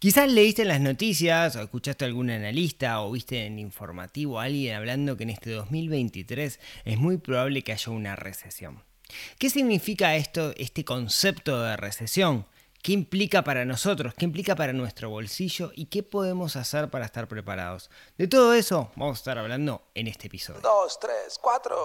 Quizás leíste en las noticias o escuchaste a algún analista o viste en informativo a alguien hablando que en este 2023 es muy probable que haya una recesión. ¿Qué significa esto, este concepto de recesión? ¿Qué implica para nosotros? ¿Qué implica para nuestro bolsillo? ¿Y qué podemos hacer para estar preparados? De todo eso vamos a estar hablando en este episodio. Dos, tres, cuatro.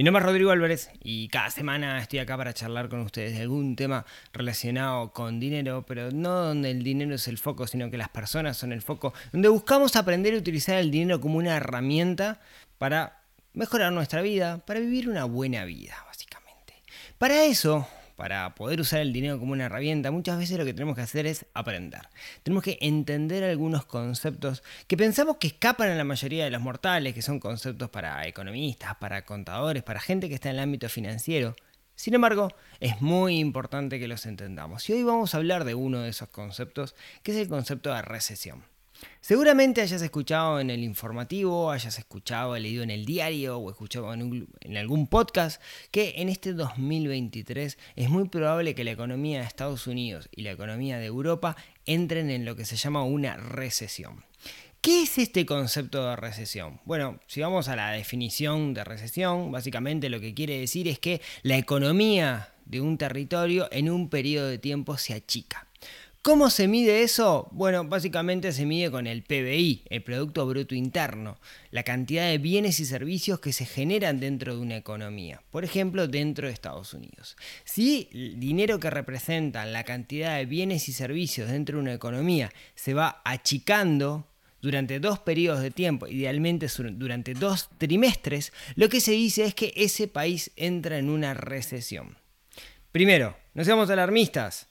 Mi nombre es Rodrigo Álvarez y cada semana estoy acá para charlar con ustedes de algún tema relacionado con dinero, pero no donde el dinero es el foco, sino que las personas son el foco, donde buscamos aprender a utilizar el dinero como una herramienta para mejorar nuestra vida, para vivir una buena vida, básicamente. Para eso, para poder usar el dinero como una herramienta, muchas veces lo que tenemos que hacer es aprender. Tenemos que entender algunos conceptos que pensamos que escapan a la mayoría de los mortales, que son conceptos para economistas, para contadores, para gente que está en el ámbito financiero. Sin embargo, es muy importante que los entendamos. Y hoy vamos a hablar de uno de esos conceptos, que es el concepto de recesión. Seguramente hayas escuchado en el informativo, hayas escuchado, leído en el diario o escuchado en, algún podcast que en este 2023 es muy probable que la economía de Estados Unidos y la economía de Europa entren en lo que se llama una recesión. ¿Qué es este concepto de recesión? Bueno, si vamos a la definición de recesión, básicamente lo que quiere decir es que la economía de un territorio en un periodo de tiempo se achica. ¿Cómo se mide eso? Bueno, básicamente se mide con el PBI, el Producto Bruto Interno, la cantidad de bienes y servicios que se generan dentro de una economía, por ejemplo, dentro de Estados Unidos. Si el dinero que representa la cantidad de bienes y servicios dentro de una economía se va achicando durante dos periodos de tiempo, idealmente durante dos trimestres, lo que se dice es que ese país entra en una recesión. Primero, no seamos alarmistas.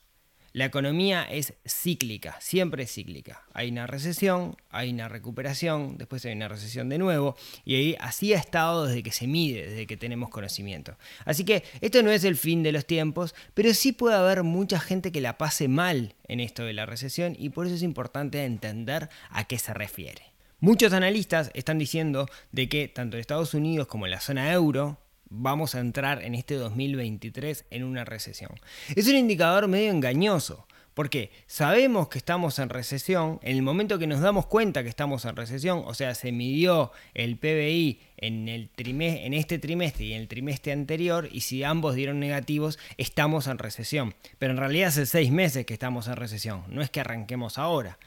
La economía es cíclica, siempre es cíclica. Hay una recesión, hay una recuperación, después hay una recesión de nuevo, y ahí así ha estado desde que se mide, desde que tenemos conocimiento. Así que esto no es el fin de los tiempos, pero sí puede haber mucha gente que la pase mal en esto de la recesión y por eso es importante entender a qué se refiere. Muchos analistas están diciendo de que tanto en Estados Unidos como la zona euro, vamos a entrar en este 2023 en una recesión. Es un indicador medio engañoso, porque sabemos que estamos en recesión, en el momento que nos damos cuenta que estamos en recesión, o sea, se midió el PBI en, el en este trimestre y en el trimestre anterior, y si ambos dieron negativos, estamos en recesión. Pero en realidad hace seis meses que estamos en recesión, no es que arranquemos ahora.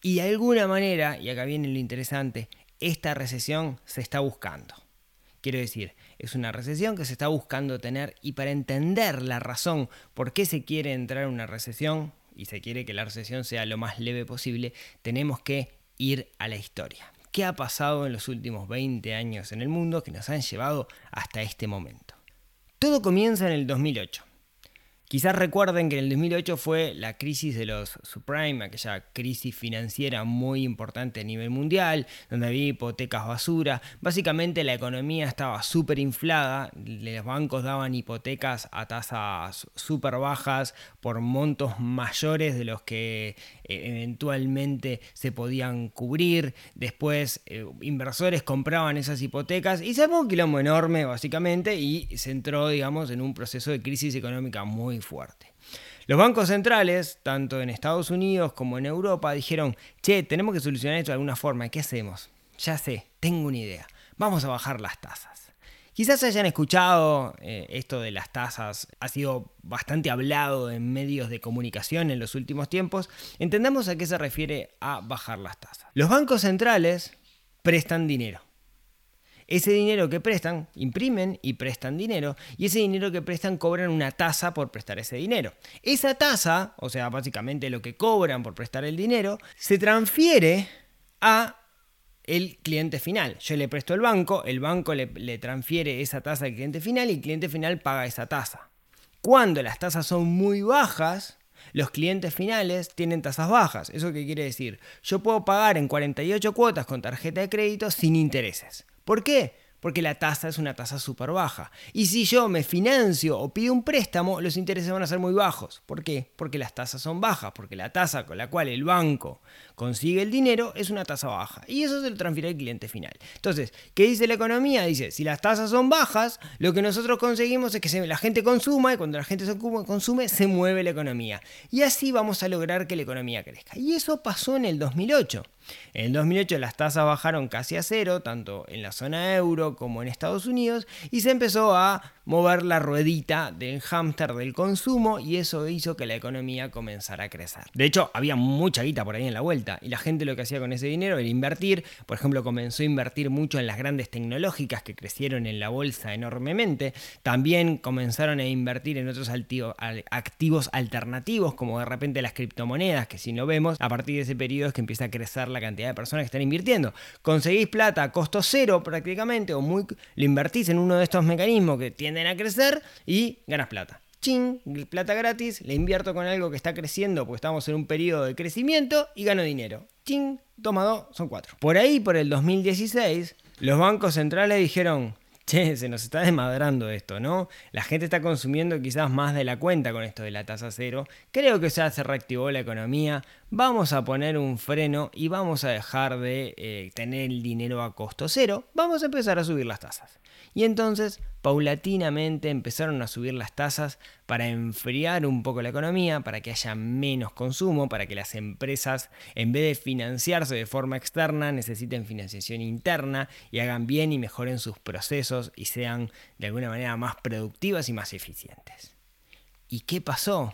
Y de alguna manera, y acá viene lo interesante, esta recesión se está buscando. Quiero decir, es una recesión que se está buscando tener y para entender la razón por qué se quiere entrar en una recesión y se quiere que la recesión sea lo más leve posible, tenemos que ir a la historia. ¿Qué ha pasado en los últimos 20 años en el mundo que nos han llevado hasta este momento? Todo comienza en el 2008. Quizás recuerden que en el 2008 fue la crisis de los subprime, aquella crisis financiera muy importante a nivel mundial, donde había hipotecas basura. Básicamente la economía estaba súper inflada, los bancos daban hipotecas a tasas súper bajas por montos mayores de los que eventualmente se podían cubrir. Después eh, inversores compraban esas hipotecas y se armó un quilombo enorme básicamente y se entró digamos en un proceso de crisis económica muy fuerte. Los bancos centrales, tanto en Estados Unidos como en Europa, dijeron, che, tenemos que solucionar esto de alguna forma, ¿qué hacemos? Ya sé, tengo una idea, vamos a bajar las tasas. Quizás hayan escuchado eh, esto de las tasas, ha sido bastante hablado en medios de comunicación en los últimos tiempos. Entendamos a qué se refiere a bajar las tasas. Los bancos centrales prestan dinero. Ese dinero que prestan, imprimen y prestan dinero, y ese dinero que prestan cobran una tasa por prestar ese dinero. Esa tasa, o sea, básicamente lo que cobran por prestar el dinero, se transfiere a el cliente final. Yo le presto el banco, el banco le, le transfiere esa tasa al cliente final y el cliente final paga esa tasa. Cuando las tasas son muy bajas, los clientes finales tienen tasas bajas. ¿Eso qué quiere decir? Yo puedo pagar en 48 cuotas con tarjeta de crédito sin intereses. ¿Por qué? porque la tasa es una tasa súper baja. Y si yo me financio o pido un préstamo, los intereses van a ser muy bajos. ¿Por qué? Porque las tasas son bajas, porque la tasa con la cual el banco consigue el dinero es una tasa baja. Y eso se lo transfiere al cliente final. Entonces, ¿qué dice la economía? Dice, si las tasas son bajas, lo que nosotros conseguimos es que la gente consuma y cuando la gente consume, se mueve la economía. Y así vamos a lograr que la economía crezca. Y eso pasó en el 2008. En el 2008 las tasas bajaron casi a cero, tanto en la zona euro como en Estados Unidos, y se empezó a mover la ruedita del hámster del consumo y eso hizo que la economía comenzara a crecer. De hecho, había mucha guita por ahí en la vuelta y la gente lo que hacía con ese dinero era invertir. Por ejemplo, comenzó a invertir mucho en las grandes tecnológicas que crecieron en la bolsa enormemente. También comenzaron a invertir en otros activos alternativos, como de repente las criptomonedas, que si no vemos, a partir de ese periodo es que empieza a crecer la cantidad de personas que están invirtiendo. Conseguís plata a costo cero prácticamente, o muy, lo invertís en uno de estos mecanismos que tienden a crecer y ganas plata. Ching, plata gratis, le invierto con algo que está creciendo porque estamos en un periodo de crecimiento y gano dinero. Ching, toma dos, son cuatro. Por ahí, por el 2016, los bancos centrales dijeron, che, se nos está desmadrando esto, ¿no? La gente está consumiendo quizás más de la cuenta con esto de la tasa cero. Creo que ya se reactivó la economía. Vamos a poner un freno y vamos a dejar de eh, tener el dinero a costo cero. Vamos a empezar a subir las tasas. Y entonces, paulatinamente empezaron a subir las tasas para enfriar un poco la economía, para que haya menos consumo, para que las empresas, en vez de financiarse de forma externa, necesiten financiación interna y hagan bien y mejoren sus procesos y sean de alguna manera más productivas y más eficientes. ¿Y qué pasó?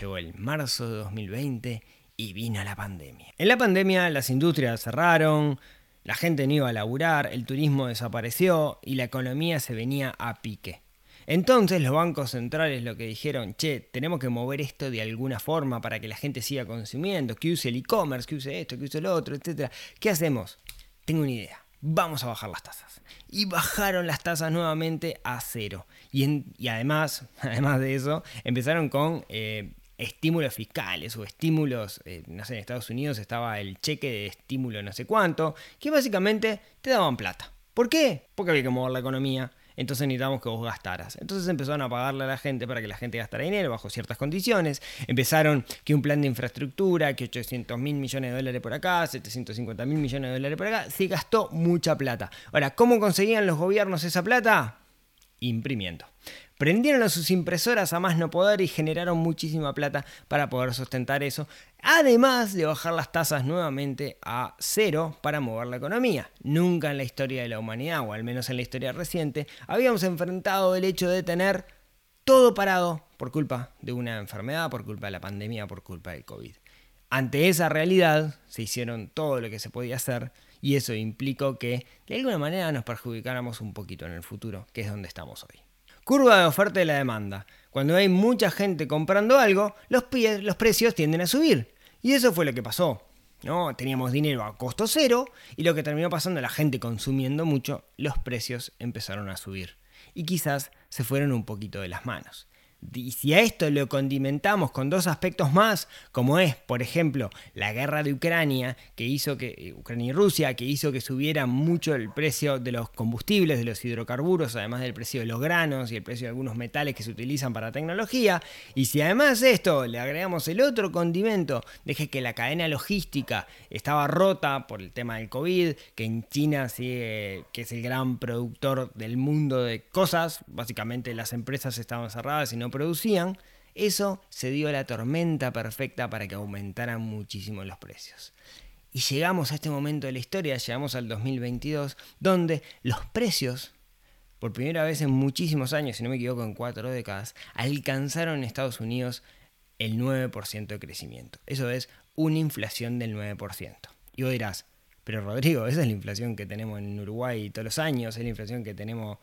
Llegó el marzo de 2020 y vino la pandemia. En la pandemia las industrias cerraron, la gente no iba a laburar, el turismo desapareció y la economía se venía a pique. Entonces los bancos centrales lo que dijeron, che, tenemos que mover esto de alguna forma para que la gente siga consumiendo, que use el e-commerce, que use esto, que use lo otro, etc. ¿Qué hacemos? Tengo una idea. Vamos a bajar las tasas. Y bajaron las tasas nuevamente a cero. Y, y además, además de eso, empezaron con eh, estímulos fiscales o estímulos, eh, en Estados Unidos estaba el cheque de estímulo no sé cuánto, que básicamente te daban plata. ¿Por qué? Porque había que mover la economía, entonces necesitamos que vos gastaras. Entonces empezaron a pagarle a la gente para que la gente gastara dinero bajo ciertas condiciones. Empezaron que un plan de infraestructura, que 800 mil millones de dólares por acá, 750 mil millones de dólares por acá, se gastó mucha plata. Ahora, ¿cómo conseguían los gobiernos esa plata? Imprimiendo. Prendieron a sus impresoras a más no poder y generaron muchísima plata para poder sustentar eso, además de bajar las tasas nuevamente a cero para mover la economía. Nunca en la historia de la humanidad, o al menos en la historia reciente, habíamos enfrentado el hecho de tener todo parado por culpa de una enfermedad, por culpa de la pandemia, por culpa del COVID. Ante esa realidad se hicieron todo lo que se podía hacer y eso implicó que de alguna manera nos perjudicáramos un poquito en el futuro, que es donde estamos hoy. Curva de oferta y la demanda. Cuando hay mucha gente comprando algo, los, los precios tienden a subir. Y eso fue lo que pasó. ¿no? Teníamos dinero a costo cero y lo que terminó pasando, la gente consumiendo mucho, los precios empezaron a subir. Y quizás se fueron un poquito de las manos. Y si a esto lo condimentamos con dos aspectos más, como es, por ejemplo, la guerra de Ucrania, que hizo que eh, Ucrania y Rusia, que hizo que subiera mucho el precio de los combustibles, de los hidrocarburos, además del precio de los granos y el precio de algunos metales que se utilizan para tecnología, y si además de esto le agregamos el otro condimento, deje que la cadena logística estaba rota por el tema del COVID, que en China sigue, que es el gran productor del mundo de cosas, básicamente las empresas estaban cerradas y no producían, eso se dio la tormenta perfecta para que aumentaran muchísimo los precios. Y llegamos a este momento de la historia, llegamos al 2022, donde los precios, por primera vez en muchísimos años, si no me equivoco en cuatro décadas, alcanzaron en Estados Unidos el 9% de crecimiento. Eso es una inflación del 9%. Y vos dirás, pero Rodrigo, esa es la inflación que tenemos en Uruguay todos los años, es la inflación que tenemos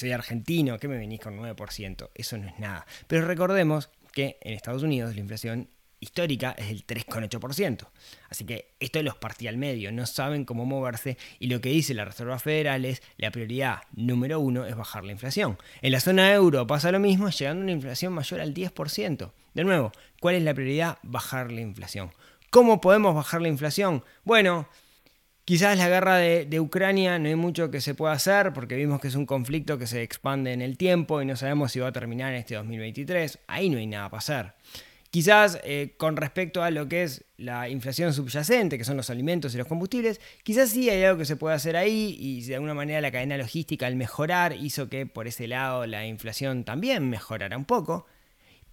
soy argentino, ¿qué me venís con 9%? Eso no es nada. Pero recordemos que en Estados Unidos la inflación histórica es del 3,8%. Así que esto los partía al medio, no saben cómo moverse y lo que dice la Reserva Federal es la prioridad número uno es bajar la inflación. En la zona euro pasa lo mismo, llegando a una inflación mayor al 10%. De nuevo, ¿cuál es la prioridad? Bajar la inflación. ¿Cómo podemos bajar la inflación? Bueno, Quizás la guerra de, Ucrania no hay mucho que se pueda hacer porque vimos que es un conflicto que se expande en el tiempo y no sabemos si va a terminar en este 2023. Ahí no hay nada para hacer. Quizás eh, con respecto a lo que es la inflación subyacente, que son los alimentos y los combustibles, quizás sí hay algo que se puede hacer ahí y de alguna manera la cadena logística al mejorar hizo que por ese lado la inflación también mejorara un poco,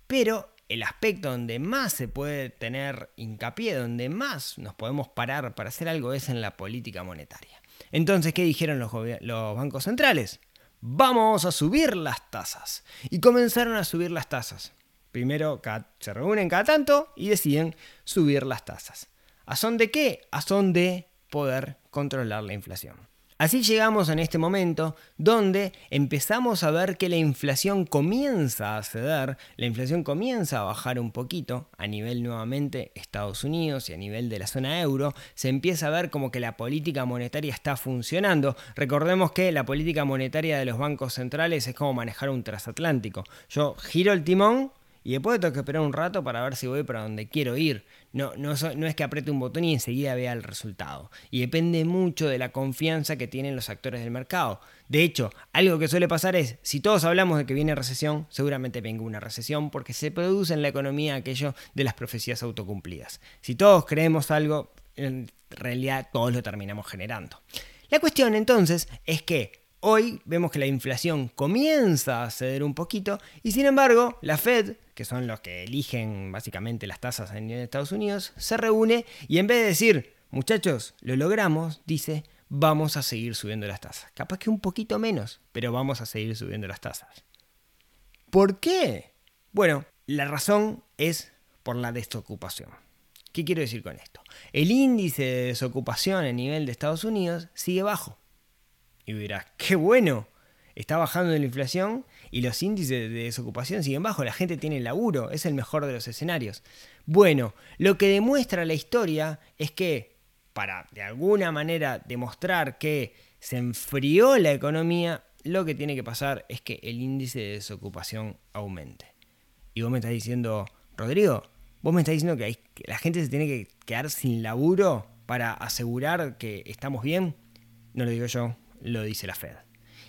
pero el aspecto donde más se puede tener hincapié, donde más nos podemos parar para hacer algo es en la política monetaria. Entonces, ¿qué dijeron los, bancos centrales? Vamos a subir las tasas. Y comenzaron a subir las tasas. Primero se reúnen cada tanto y deciden subir las tasas. ¿A son de qué? A son de poder controlar la inflación. Así llegamos en este momento donde empezamos a ver que la inflación comienza a ceder, la inflación comienza a bajar un poquito a nivel nuevamente Estados Unidos y a nivel de la zona euro, se empieza a ver como que la política monetaria está funcionando. Recordemos que la política monetaria de los bancos centrales es como manejar un transatlántico. Yo giro el timón y después tengo que esperar un rato para ver si voy para donde quiero ir. No, no, no, es que apriete un botón y enseguida vea el resultado. Y depende mucho de la confianza que tienen los actores del mercado. De hecho, algo que suele pasar es, si todos hablamos de que viene recesión, seguramente venga una recesión porque se produce en la economía aquello de las profecías autocumplidas. Si todos creemos algo, en realidad todos lo terminamos generando. La cuestión entonces es que Hoy vemos que la inflación comienza a ceder un poquito y sin embargo la Fed, que son los que eligen básicamente las tasas en Estados Unidos, se reúne y en vez de decir, muchachos, lo logramos, dice, vamos a seguir subiendo las tasas. Capaz que un poquito menos, pero vamos a seguir subiendo las tasas. ¿Por qué? Bueno, la razón es por la desocupación. ¿Qué quiero decir con esto? El índice de desocupación a nivel de Estados Unidos sigue bajo. Y dirás, qué bueno, está bajando la inflación y los índices de desocupación siguen bajos, la gente tiene laburo, es el mejor de los escenarios. Bueno, lo que demuestra la historia es que para de alguna manera demostrar que se enfrió la economía, lo que tiene que pasar es que el índice de desocupación aumente. Y vos me estás diciendo, Rodrigo, vos me estás diciendo que, que la gente se tiene que quedar sin laburo para asegurar que estamos bien. No lo digo yo, lo dice la Fed.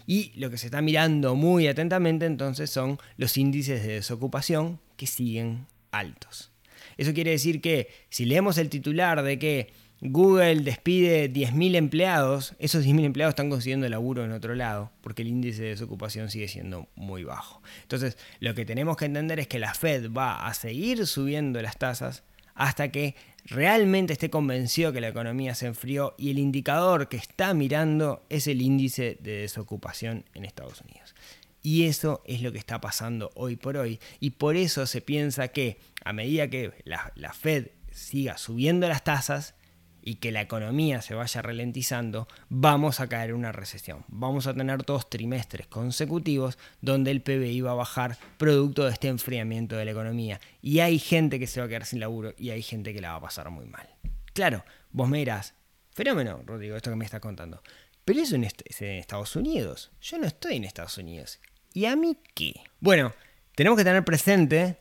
Y lo que se está mirando muy atentamente entonces son los índices de desocupación que siguen altos. Eso quiere decir que si leemos el titular de que Google despide 10.000 empleados, esos 10.000 empleados están consiguiendo laburo en otro lado, porque el índice de desocupación sigue siendo muy bajo. Entonces, lo que tenemos que entender es que la Fed va a seguir subiendo las tasas hasta que realmente esté convencido que la economía se enfrió y el indicador que está mirando es el índice de desocupación en Estados Unidos. Y eso es lo que está pasando hoy por hoy. Y por eso se piensa que a medida que la, la Fed siga subiendo las tasas, y que la economía se vaya ralentizando, vamos a caer en una recesión. Vamos a tener dos trimestres consecutivos donde el PBI va a bajar producto de este enfriamiento de la economía. Y hay gente que se va a quedar sin laburo y hay gente que la va a pasar muy mal. Claro, vos me dirás, fenómeno, Rodrigo, esto que me estás contando. Pero eso es en Estados Unidos. Yo no estoy en Estados Unidos. ¿Y a mí qué? Bueno, tenemos que tener presente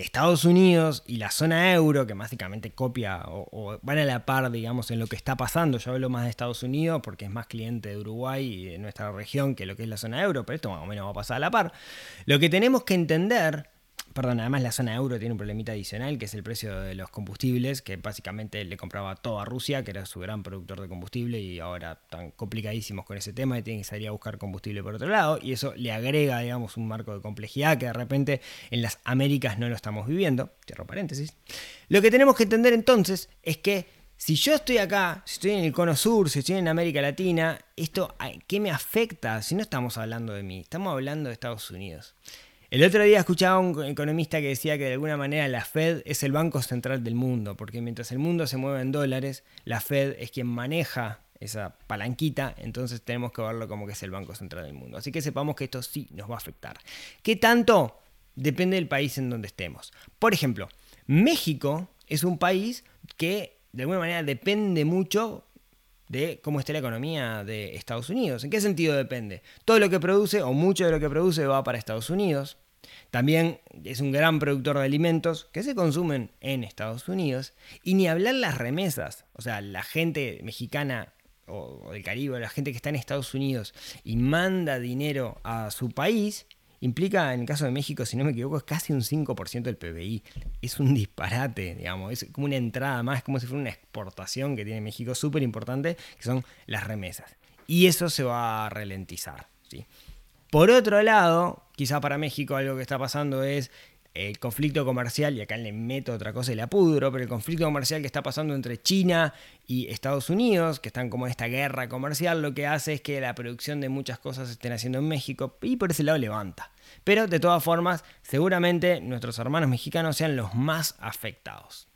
Estados Unidos y la zona euro, que básicamente copia o, van a la par, digamos, en lo que está pasando. Yo hablo más de Estados Unidos porque es más cliente de Uruguay y de nuestra región que lo que es la zona euro, pero esto más o menos va a pasar a la par. Lo que tenemos que entender Perdón, además la zona euro tiene un problemita adicional, que es el precio de los combustibles, que básicamente le compraba todo a Rusia, que era su gran productor de combustible, y ahora están complicadísimos con ese tema y tienen que salir a buscar combustible por otro lado, y eso le agrega, digamos, un marco de complejidad que de repente en las Américas no lo estamos viviendo. Cierro paréntesis. Lo que tenemos que entender entonces es que si yo estoy acá, si estoy en el cono sur, si estoy en América Latina, esto, ¿qué me afecta? Si no estamos hablando de mí, estamos hablando de Estados Unidos. El otro día escuchaba a un economista que decía que de alguna manera la Fed es el banco central del mundo, porque mientras el mundo se mueve en dólares, la Fed es quien maneja esa palanquita, entonces tenemos que verlo como que es el banco central del mundo. Así que sepamos que esto sí nos va a afectar. ¿Qué tanto? Depende del país en donde estemos. Por ejemplo, México es un país que de alguna manera depende mucho de cómo esté la economía de Estados Unidos. ¿En qué sentido depende? Todo lo que produce o mucho de lo que produce va para Estados Unidos. También es un gran productor de alimentos que se consumen en Estados Unidos. Y ni hablar las remesas. O sea, la gente mexicana o del Caribe, la gente que está en Estados Unidos y manda dinero a su país, implica, en el caso de México, si no me equivoco, es casi un 5% del PBI. Es un disparate, digamos, es como una entrada más, como si fuera una exportación que tiene México súper importante, que son las remesas. Y eso se va a ralentizar. ¿sí? Por otro lado, quizá para México algo que está pasando es el conflicto comercial, y acá le meto otra cosa y la pudro, pero el conflicto comercial que está pasando entre China y Estados Unidos, que están como en esta guerra comercial, lo que hace es que la producción de muchas cosas se estén haciendo en México y por ese lado levanta. Pero de todas formas, seguramente nuestros hermanos mexicanos sean los más afectados.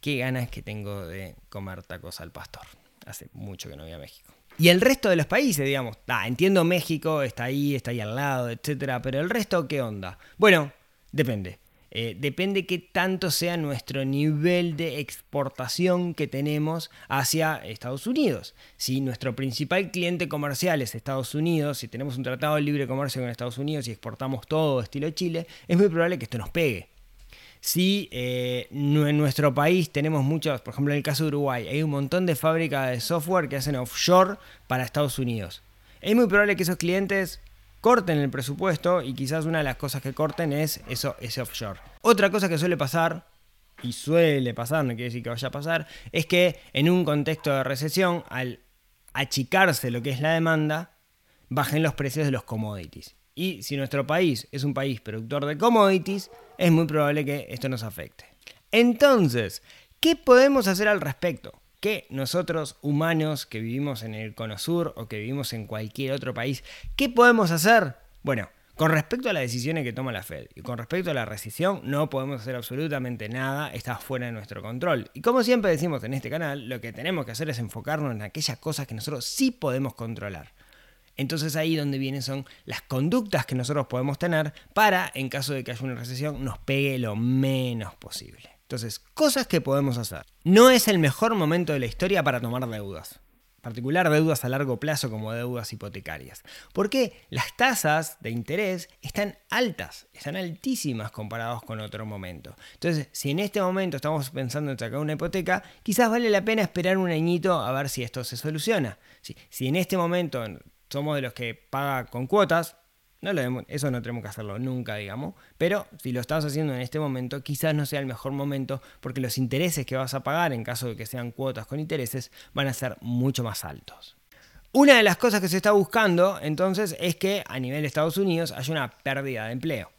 Qué ganas que tengo de comer tacos al pastor. Hace mucho que no voy a México. Y el resto de los países, digamos, entiendo México, está ahí, está ahí al lado, etcétera, pero el resto, ¿qué onda? Bueno, Depende. Eh, depende qué tanto sea nuestro nivel de exportación que tenemos hacia Estados Unidos. Si nuestro principal cliente comercial es Estados Unidos, si tenemos un tratado de libre comercio con Estados Unidos y exportamos todo estilo Chile, es muy probable que esto nos pegue. Si eh, en nuestro país tenemos muchos, por ejemplo en el caso de Uruguay, hay un montón de fábricas de software que hacen offshore para Estados Unidos. Es muy probable que esos clientes corten el presupuesto y quizás una de las cosas que corten es eso, ese offshore. Otra cosa que suele pasar, y suele pasar, no quiere decir que vaya a pasar, es que en un contexto de recesión, al achicarse lo que es la demanda, bajen los precios de los commodities. Y si nuestro país es un país productor de commodities, es muy probable que esto nos afecte. Entonces, ¿qué podemos hacer al respecto? Que nosotros humanos que vivimos en el Cono Sur o que vivimos en cualquier otro país, ¿qué podemos hacer? Bueno, con respecto a las decisiones que toma la Fed y con respecto a la recesión, no podemos hacer absolutamente nada, está fuera de nuestro control. Y como siempre decimos en este canal, lo que tenemos que hacer es enfocarnos en aquellas cosas que nosotros sí podemos controlar. Entonces ahí donde vienen son las conductas que nosotros podemos tener para, en caso de que haya una recesión, nos pegue lo menos posible. Entonces, cosas que podemos hacer. No es el mejor momento de la historia para tomar deudas. Particular deudas a largo plazo como deudas hipotecarias. Porque las tasas de interés están altas, están altísimas comparados con otro momento. Entonces, si en este momento estamos pensando en sacar una hipoteca, quizás vale la pena esperar un añito a ver si esto se soluciona. Si, si en este momento somos de los que paga con cuotas, no lo eso no tenemos que hacerlo nunca, digamos. Pero si lo estás haciendo en este momento, quizás no sea el mejor momento porque los intereses que vas a pagar en caso de que sean cuotas con intereses van a ser mucho más altos. Una de las cosas que se está buscando entonces es que a nivel de Estados Unidos haya una pérdida de empleo.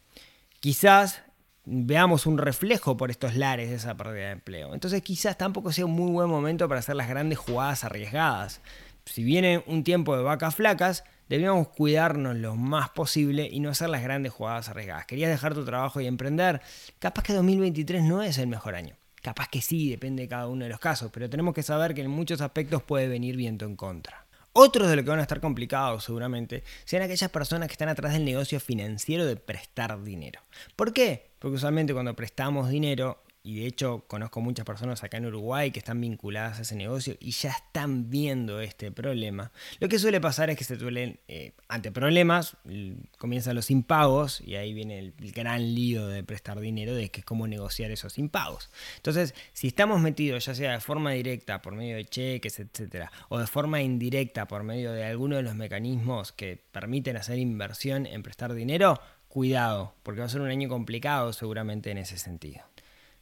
Quizás veamos un reflejo por estos lares de esa pérdida de empleo. Entonces quizás tampoco sea un muy buen momento para hacer las grandes jugadas arriesgadas. Si viene un tiempo de vacas flacas, debíamos cuidarnos lo más posible y no hacer las grandes jugadas arriesgadas. Querías dejar tu trabajo y emprender. Capaz que 2023 no es el mejor año. Capaz que sí, depende de cada uno de los casos, pero tenemos que saber que en muchos aspectos puede venir viento en contra. Otros de los que van a estar complicados seguramente sean aquellas personas que están atrás del negocio financiero de prestar dinero. ¿Por qué? Porque usualmente cuando prestamos dinero y de hecho conozco muchas personas acá en Uruguay que están vinculadas a ese negocio y ya están viendo este problema. Lo que suele pasar es que se suelen, eh, ante problemas, comienzan los impagos y ahí viene el, gran lío de prestar dinero, de que es cómo negociar esos impagos. Entonces, si estamos metidos ya sea de forma directa por medio de cheques, etcétera, o de forma indirecta por medio de alguno de los mecanismos que permiten hacer inversión en prestar dinero, cuidado, porque va a ser un año complicado seguramente en ese sentido.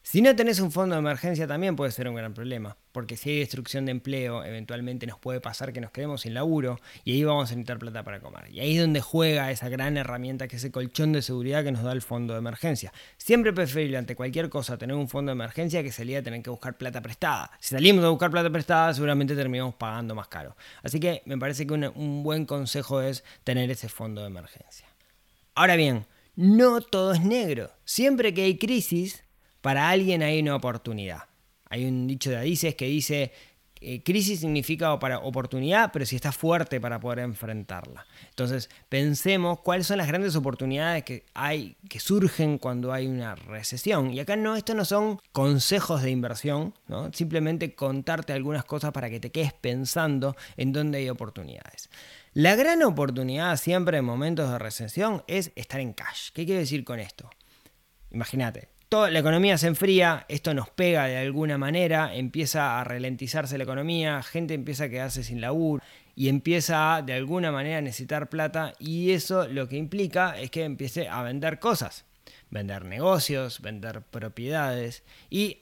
Si no tenés un fondo de emergencia también puede ser un gran problema, porque si hay destrucción de empleo, eventualmente nos puede pasar que nos quedemos sin laburo y ahí vamos a necesitar plata para comer. Y ahí es donde juega esa gran herramienta que es el colchón de seguridad que nos da el fondo de emergencia. Siempre preferible ante cualquier cosa tener un fondo de emergencia que salir a tener que buscar plata prestada. Si salimos a buscar plata prestada, seguramente terminamos pagando más caro. Así que me parece que un buen consejo es tener ese fondo de emergencia. Ahora bien, no todo es negro. Siempre que hay crisis, para alguien hay una oportunidad. Hay un dicho de Adices que dice, eh, crisis significa oportunidad, pero si está fuerte para poder enfrentarla. Entonces, pensemos cuáles son las grandes oportunidades que hay, que surgen cuando hay una recesión. Y acá no, esto no son consejos de inversión, ¿no? simplemente contarte algunas cosas para que te quedes pensando en dónde hay oportunidades. La gran oportunidad siempre en momentos de recesión es estar en cash. ¿Qué quiere decir con esto? Imagínate, la economía se enfría, esto nos pega de alguna manera, empieza a ralentizarse la economía, gente empieza a quedarse sin laburo y empieza a, de alguna manera a necesitar plata y eso lo que implica es que empiece a vender cosas, vender negocios, vender propiedades y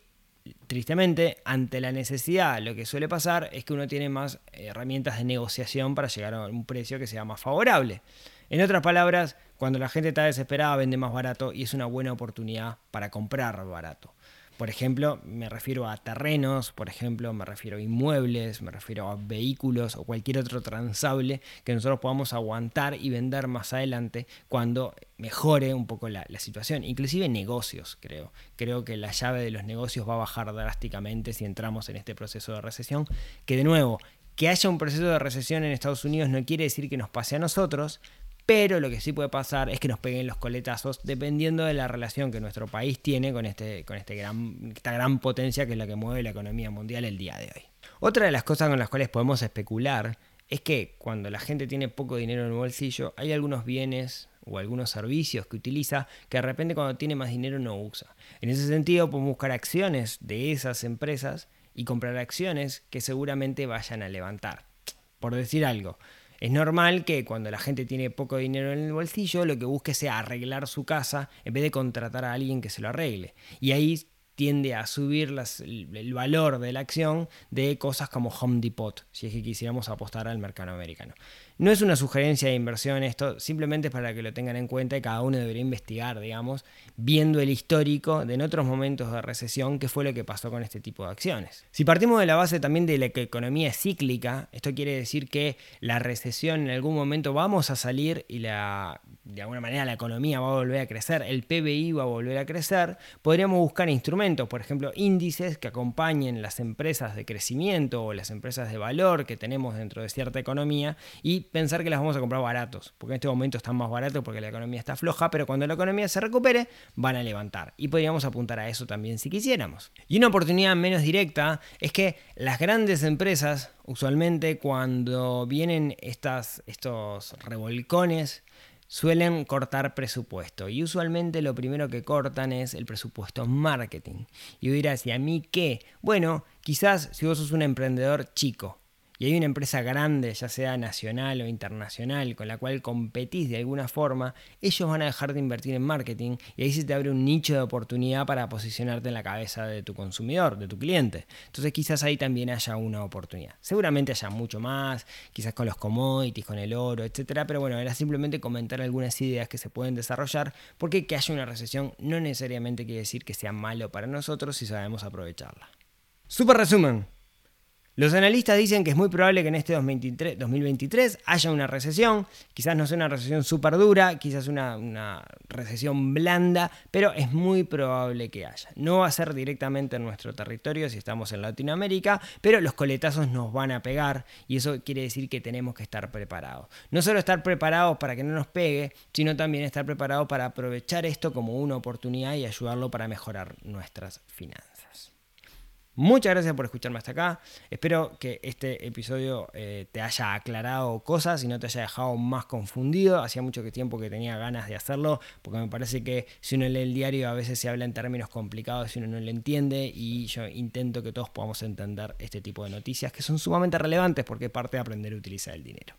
tristemente ante la necesidad lo que suele pasar es que uno tiene más herramientas de negociación para llegar a un precio que sea más favorable. En otras palabras, cuando la gente está desesperada vende más barato y es una buena oportunidad para comprar barato. Por ejemplo, me refiero a terrenos, por ejemplo, me refiero a inmuebles, me refiero a vehículos o cualquier otro transable que nosotros podamos aguantar y vender más adelante cuando mejore un poco la, situación. Inclusive negocios, creo. Creo que la llave de los negocios va a bajar drásticamente si entramos en este proceso de recesión. Que de nuevo, que haya un proceso de recesión en Estados Unidos no quiere decir que nos pase a nosotros, pero lo que sí puede pasar es que nos peguen los coletazos dependiendo de la relación que nuestro país tiene con, este, con este esta gran potencia que es la que mueve la economía mundial el día de hoy. Otra de las cosas con las cuales podemos especular es que cuando la gente tiene poco dinero en el bolsillo, hay algunos bienes o algunos servicios que utiliza que de repente cuando tiene más dinero no usa. En ese sentido podemos buscar acciones de esas empresas y comprar acciones que seguramente vayan a levantar. Por decir algo, es normal que cuando la gente tiene poco dinero en el bolsillo, lo que busque sea arreglar su casa en vez de contratar a alguien que se lo arregle. Y ahí tiende a subir el valor de la acción de cosas como Home Depot, si es que quisiéramos apostar al mercado americano. No es una sugerencia de inversión esto, simplemente para que lo tengan en cuenta y cada uno debería investigar, digamos, viendo el histórico de en otros momentos de recesión, qué fue lo que pasó con este tipo de acciones. Si partimos de la base también de la economía es cíclica, esto quiere decir que la recesión en algún momento vamos a salir y la, de alguna manera la economía va a volver a crecer, el PBI va a volver a crecer, podríamos buscar instrumentos, por ejemplo, índices que acompañen las empresas de crecimiento o las empresas de valor que tenemos dentro de cierta economía y pensar que las vamos a comprar baratos, porque en este momento están más baratos porque la economía está floja, pero cuando la economía se recupere van a levantar. Y podríamos apuntar a eso también si quisiéramos. Y una oportunidad menos directa es que las grandes empresas, usualmente cuando vienen estas, estos revolcones, suelen cortar presupuesto y usualmente lo primero que cortan es el presupuesto marketing. Y dirás, ¿y a mí qué? Bueno, quizás si vos sos un emprendedor chico, y hay una empresa grande, ya sea nacional o internacional, con la cual competís de alguna forma, ellos van a dejar de invertir en marketing y ahí se te abre un nicho de oportunidad para posicionarte en la cabeza de tu consumidor, de tu cliente. Entonces quizás ahí también haya una oportunidad. Seguramente haya mucho más, quizás con los commodities, con el oro, etcétera, pero bueno, era simplemente comentar algunas ideas que se pueden desarrollar, porque que haya una recesión no necesariamente quiere decir que sea malo para nosotros si sabemos aprovecharla. Super resumen. Los analistas dicen que es muy probable que en este 2023, haya una recesión, quizás no sea una recesión súper dura, quizás una, una recesión blanda, pero es muy probable que haya. No va a ser directamente en nuestro territorio si estamos en Latinoamérica, pero los coletazos nos van a pegar y eso quiere decir que tenemos que estar preparados. No solo estar preparados para que no nos pegue, sino también estar preparados para aprovechar esto como una oportunidad y ayudarlo para mejorar nuestras finanzas. Muchas gracias por escucharme hasta acá. Espero que este episodio eh, te haya aclarado cosas y no te haya dejado más confundido. Hacía mucho tiempo que tenía ganas de hacerlo, porque me parece que si uno lee el diario a veces se habla en términos complicados y uno no lo entiende y yo intento que todos podamos entender este tipo de noticias que son sumamente relevantes porque parte de aprender a utilizar el dinero.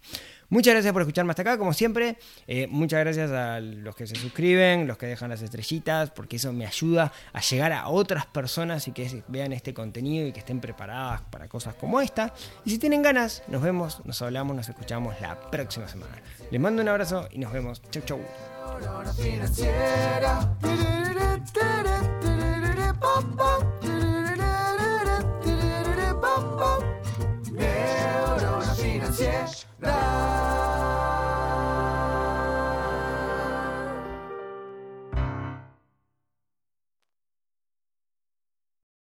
Muchas gracias por escucharme hasta acá, como siempre. Eh, muchas gracias a los que se suscriben, los que dejan las estrellitas, porque eso me ayuda a llegar a otras personas y que vean este contenido y que estén preparadas para cosas como esta. Y si tienen ganas, nos vemos, nos hablamos, nos escuchamos la próxima semana. Les mando un abrazo y nos vemos. Chau, chau. dash, dash.